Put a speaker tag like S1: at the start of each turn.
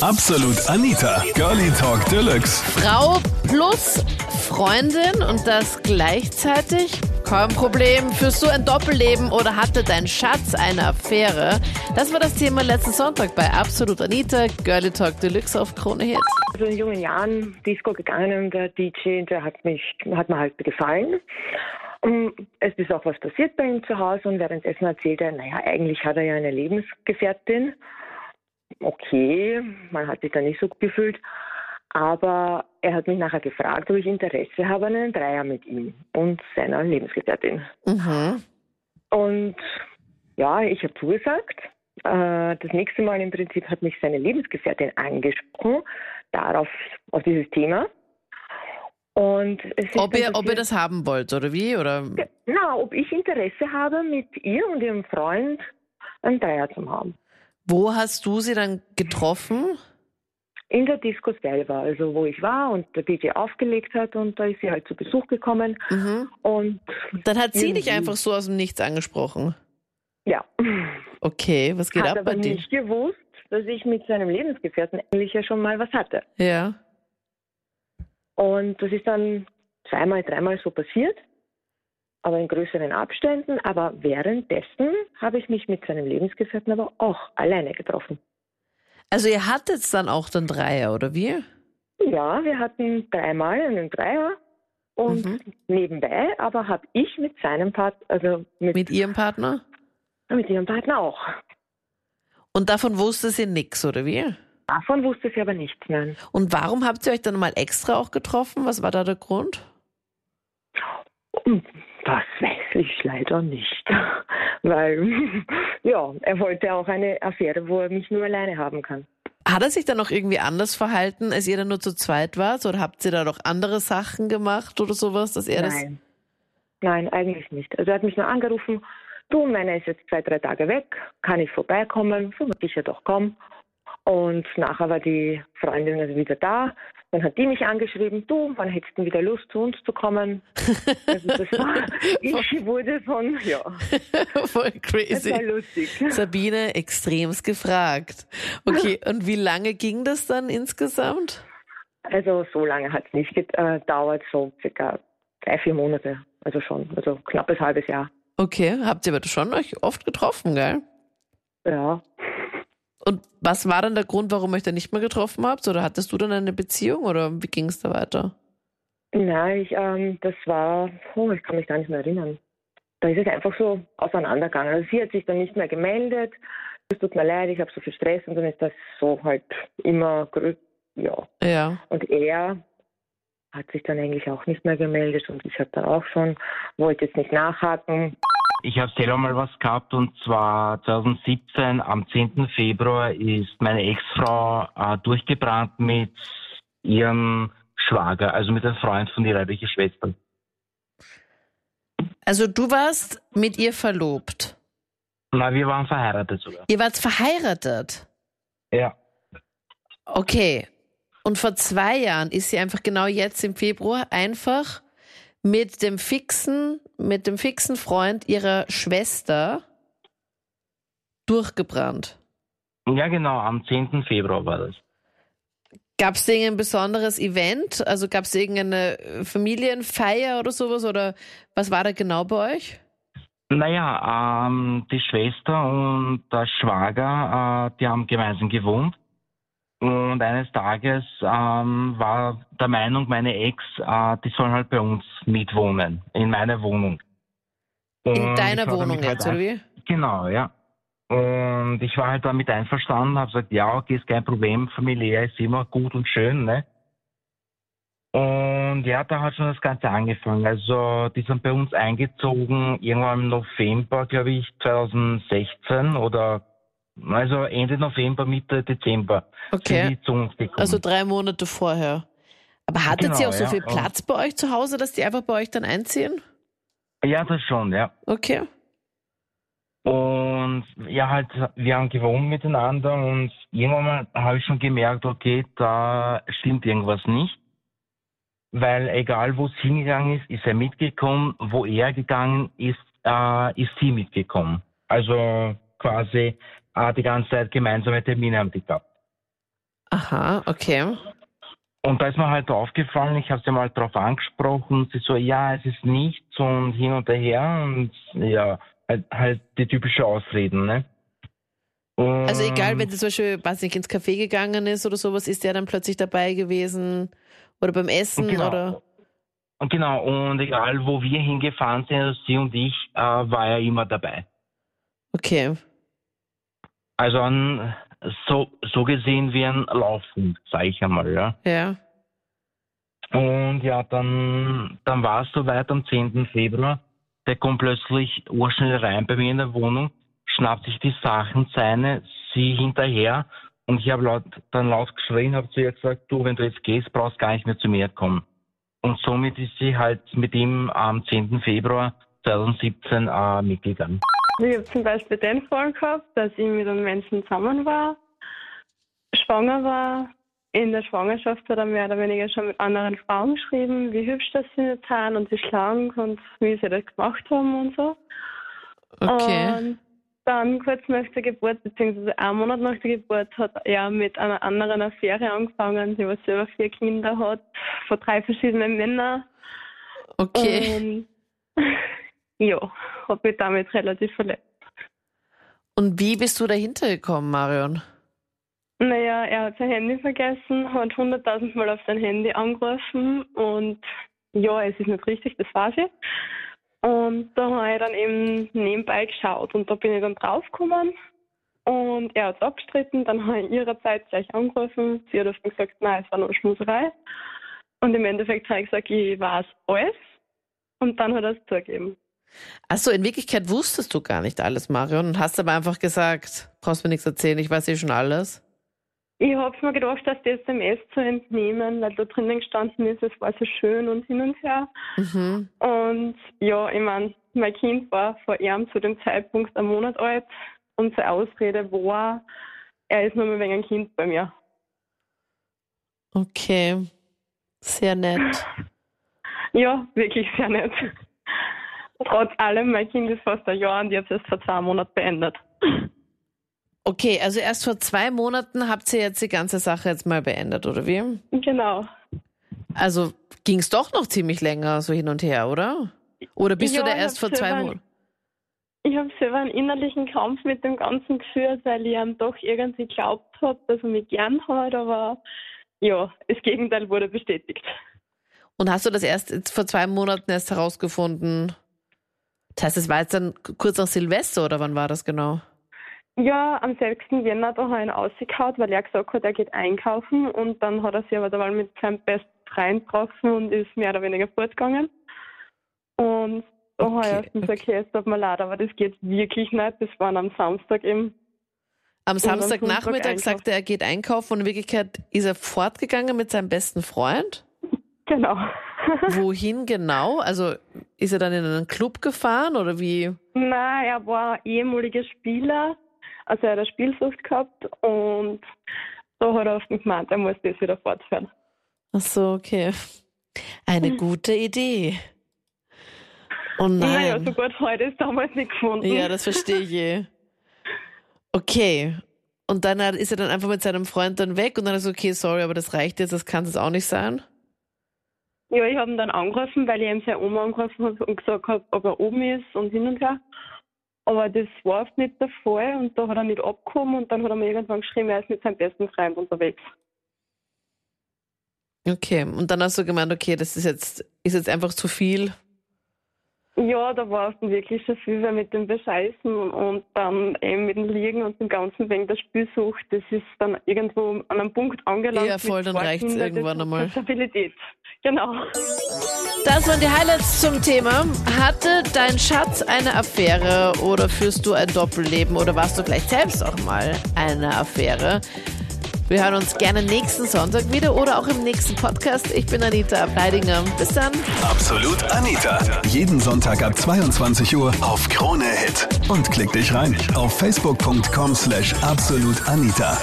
S1: Absolut Anita, Girlie Talk Deluxe.
S2: Frau plus Freundin und das gleichzeitig? Kein Problem. Führst du ein Doppelleben oder hatte dein Schatz eine Affäre? Das war das Thema letzten Sonntag bei Absolut Anita, Girlie Talk Deluxe auf Krone Hit.
S3: Also in jungen Jahren Disco gegangen und der DJ, der hat mich, hat mir halt gefallen. Und es ist auch was passiert bei ihm zu Hause und währenddessen erzählt er, naja, eigentlich hat er ja eine Lebensgefährtin. Okay, man hat sich da nicht so gut gefühlt. Aber er hat mich nachher gefragt, ob ich Interesse habe an einem Dreier mit ihm und seiner Lebensgefährtin.
S2: Mhm.
S3: Und ja, ich habe zugesagt. Äh, Das nächste Mal im Prinzip hat mich seine Lebensgefährtin angesprochen, darauf, auf dieses Thema. Und
S2: Ob ihr, ob ihr das haben wollt oder wie? Oder?
S3: Na, ob ich Interesse habe, mit ihr und ihrem Freund einen Dreier zu haben.
S2: Wo hast du sie dann getroffen?
S3: In der Disco selber, also wo ich war und der DJ aufgelegt hat und da ist sie halt zu Besuch gekommen
S2: Mhm.
S3: und
S2: Dann hat sie dich einfach so aus dem Nichts angesprochen.
S3: ja,
S2: Okay, was geht
S3: hat
S2: ab bei dir?
S3: nicht gewusst, dass ich mit seinem Lebensgefährten eigentlich ja schon mal was hatte.
S2: Ja.
S3: Und das ist dann zweimal, dreimal so passiert, aber in größeren Abständen. Aber währenddessen habe ich mich mit seinem Lebensgefährten aber auch alleine getroffen.
S2: Also ihr hattet dann auch den Dreier, oder wie?
S3: Ja, wir hatten dreimal einen Dreier und
S2: Mhm.
S3: nebenbei, aber habe ich mit seinem Partner, also mit,
S2: Mit ihrem Partner?
S3: mit ihrem Partner auch.
S2: Und davon wusste sie nix, oder wie?
S3: Davon wusste sie aber nichts, nein.
S2: Und warum habt ihr euch dann mal extra auch getroffen? Was war da der Grund?
S3: Das weiß ich leider nicht. Weil, ja, er wollte auch eine Affäre, wo er mich nur alleine haben kann.
S2: Hat er sich dann noch irgendwie anders verhalten, als ihr dann nur zu zweit wart? Oder habt ihr da noch andere Sachen gemacht oder sowas, dass er das.
S3: Nein. Nein, eigentlich nicht. Also er hat mich nur angerufen, du, meiner ist jetzt zwei, drei Tage weg, kann ich vorbeikommen? So, ich ja doch komm. Und nachher war die Freundin also wieder da. Dann hat die mich angeschrieben, du, wann hättest du wieder Lust, zu uns zu kommen? Also das war, ich wurde von, ja,
S2: Voll
S3: es war
S2: crazy.
S3: lustig.
S2: Sabine extremst gefragt. Okay, und wie lange ging das dann insgesamt?
S3: Also so lange hat es nicht gedauert, so circa drei, vier Monate. Also schon, also knappes halbes Jahr.
S2: Okay, habt ihr aber schon euch oft getroffen, gell?
S3: Ja.
S2: Und was war dann der Grund, warum ihr euch dann nicht mehr getroffen habt? Oder hattest du dann eine Beziehung oder wie ging es da weiter?
S3: Nein, ich, ähm, das war, oh, ich kann mich gar nicht mehr erinnern. Da ist es einfach so auseinandergegangen. Also sie hat sich dann nicht mehr gemeldet. Es tut mir leid, ich habe so viel Stress und dann ist das so halt immer, ja.
S2: Ja.
S3: Und er hat sich dann eigentlich auch nicht mehr gemeldet und ich habe dann auch schon, wollte jetzt nicht nachhaken.
S4: Ich habe selber mal was gehabt und zwar 2017 am 10. Februar ist meine Ex-Frau äh, durchgebrannt mit ihrem Schwager, also mit einem Freund von ihrer leiblichen Schwester.
S2: Also du warst mit ihr verlobt.
S4: Na, wir waren verheiratet sogar.
S2: Ihr wart verheiratet.
S4: Ja.
S2: Okay. Und vor zwei Jahren ist sie einfach genau jetzt im Februar einfach mit dem fixen, mit dem fixen Freund ihrer Schwester durchgebrannt.
S4: Ja, genau, am 10. Februar war das.
S2: Gab es irgendein besonderes Event? Also gab es irgendeine äh, Familienfeier oder sowas? Oder was war da genau bei euch?
S4: Naja, ähm, die Schwester und der Schwager, äh, die haben gemeinsam gewohnt. Und eines Tages ähm, war der Meinung, meine Ex, äh, die sollen halt bei uns mitwohnen, in meiner Wohnung.
S2: In
S4: Und
S2: deiner
S4: ich war
S2: Wohnung jetzt,
S4: halt
S2: oder wie?
S4: Genau, ja. Und ich war halt damit einverstanden, habe gesagt, ja, okay, ist kein Problem, familiär ist immer gut und schön, ne? Und ja, da hat schon das Ganze angefangen. Also, die sind bei uns eingezogen, irgendwann im November, glaube ich, 2016 oder, also Ende November, Mitte Dezember.
S2: Okay. Also drei Monate vorher. Aber hattet
S4: Genau,
S2: ihr auch so
S4: ja.
S2: viel Platz bei euch zu Hause, dass die einfach bei euch dann einziehen?
S4: ja, das schon, ja.
S2: Okay.
S4: Und ja, halt, wir haben gewohnt miteinander und irgendwann mal habe ich schon gemerkt, okay, da stimmt irgendwas nicht. Weil egal wo es hingegangen ist, ist er mitgekommen. Wo er gegangen ist, äh, ist sie mitgekommen. Also quasi äh, die ganze Zeit gemeinsame Termine haben die gehabt.
S2: Aha, okay.
S4: Und da ist mir halt aufgefallen, ich habe sie mal drauf angesprochen, sie so, ja, es ist nichts und hin und her und ja, halt, halt die typische Ausreden, ne? Und
S2: Also egal, wenn sie zum Beispiel, weiß nicht, ins Café gegangen ist oder sowas, ist der dann plötzlich dabei gewesen oder beim Essen
S4: Genau.
S2: oder?
S4: Und genau, und egal wo wir hingefahren sind, also sie und ich, äh, war er immer dabei.
S2: Okay.
S4: Also ein, so, so gesehen wie ein Laufhund, sag ich einmal, ja.
S2: Ja.
S4: Und ja, dann, dann war es soweit am 10. Februar. Der kommt plötzlich urschnell rein bei mir in der Wohnung, schnappt sich die Sachen seine, sie hinterher und ich habe laut, dann laut geschrien, habe zu ihr gesagt, du, wenn du jetzt gehst, brauchst gar nicht mehr zu mir kommen. Und somit ist sie halt mit ihm am 10. Februar 2017 äh, mitgegangen.
S5: Ich habe zum Beispiel den Fall gehabt, dass ich mit einem Menschen zusammen war, schwanger war. In der Schwangerschaft hat er mehr oder weniger schon mit anderen Frauen geschrieben, wie hübsch das sie jetzt sind und wie schlank und wie sie das gemacht haben und so.
S2: Okay.
S5: Und dann kurz nach der Geburt, beziehungsweise einen Monat nach der Geburt, hat er mit einer anderen Affäre angefangen, die was selber vier Kinder hat, von drei verschiedenen Männern.
S2: Okay.
S5: Und ja, hat mich damit relativ verletzt.
S2: Und wie bist du dahinter gekommen, Marion?
S5: Naja, er hat sein Handy vergessen, hat hunderttausend Mal auf sein Handy angerufen und ja, es ist nicht richtig, das weiß ich. Und da habe ich dann eben nebenbei geschaut und da bin ich dann draufgekommen und er hat es abgestritten. Dann habe ich ihrerseits gleich angerufen. Sie hat oft gesagt, nein, es war nur Schmuserei. Und im Endeffekt habe ich gesagt, ich weiß alles. Und dann hat er es zugegeben.
S2: Achso, in Wirklichkeit wusstest du gar nicht alles, Marion, und hast aber einfach gesagt, brauchst mir nichts erzählen, ich weiß eh schon alles.
S5: Ich habe mir gedacht, dass die SMS zu entnehmen, weil da drinnen gestanden ist, es war so schön und hin und her.
S2: Mhm.
S5: Und ja, ich meine, mein Kind war vor ihm zu dem Zeitpunkt ein Monat alt und seine Ausrede war, er ist nur mal wegen ein Kind bei mir.
S2: Okay. Sehr nett.
S5: Ja, wirklich sehr nett. Trotz allem, mein Kind ist fast ein Jahr und jetzt erst vor zwei Monaten beendet.
S2: Okay, also erst vor zwei Monaten habt ihr jetzt die ganze Sache jetzt mal beendet, oder wie?
S5: Genau.
S2: Also ging es doch noch ziemlich länger so hin und her, oder? Oder bist
S5: Ja,
S2: du da erst vor zwei Monaten?
S5: Ich habe selber einen innerlichen Kampf mit dem Ganzen geführt, weil ich ihm doch irgendwie geglaubt habe, dass er mich gern hat, aber ja, das Gegenteil wurde bestätigt.
S2: Und hast du das erst vor zwei Monaten erst herausgefunden? Das heißt, es war jetzt dann kurz nach Silvester oder wann war das genau?
S5: Ja, am 6. Jänner da habe ich ihn rausgehauen, weil er gesagt hat, er geht einkaufen und dann hat er sich aber dabei mit seinem besten Freund getroffen und ist mehr oder weniger fortgegangen. Und da
S2: Okay,
S5: erst gesagt, okay, es tut mir leid, aber das geht wirklich nicht. Das war am Samstag eben.
S2: Am
S5: am
S2: Samstagnachmittag sagte er, er geht einkaufen und in Wirklichkeit ist er fortgegangen mit seinem besten Freund.
S5: Genau.
S2: Wohin genau? Also ist er dann in einen Club gefahren oder wie?
S5: Nein, er war ehemaliger Spieler, also er hat eine Spielsucht gehabt und da hat er oft gemeint, er muss das wieder fortführen.
S2: Ach so, okay. Eine gute Idee. Oh
S5: Naja,
S2: nein.
S5: so gut heute ist damals nicht gefunden.
S2: Ja, das verstehe ich eh. Okay. Und dann ist er dann einfach mit seinem Freund dann weg und dann ist er so, okay, sorry, aber das reicht jetzt, das kann es auch nicht sein.
S5: Ja, ich habe ihn dann angerufen, weil ich ihm seine Oma angerufen habe und gesagt habe, ob er oben ist und hin und her. Aber das war oft nicht der Fall und da hat er nicht abgekommen und dann hat er mir irgendwann geschrieben, er ist mit seinem besten Freund unterwegs.
S2: Okay. Und dann hast du gemeint, okay, das ist jetzt, ist jetzt einfach zu viel.
S5: Ja, da war es wirklich schon viel, weil mit dem Bescheißen und dann eben mit dem Liegen und dem Ganzen wegen der Spielsucht, das ist dann irgendwo an einem Punkt angelangt.
S2: Ja, voll, dann reicht's
S5: Kindern,
S2: irgendwann einmal.
S5: Stabilität. Genau.
S2: Das waren die Highlights zum Thema. Hatte dein Schatz eine Affäre oder führst du ein Doppelleben oder warst du vielleicht selbst auch mal eine Affäre? Wir hören uns gerne nächsten Sonntag wieder oder auch im nächsten Podcast. Ich bin Anita Ableidinger. Bis dann.
S1: Absolut Anita. Jeden Sonntag ab 22 Uhr auf Krone Hit. Und klick dich rein auf facebook.com slash absolutanita.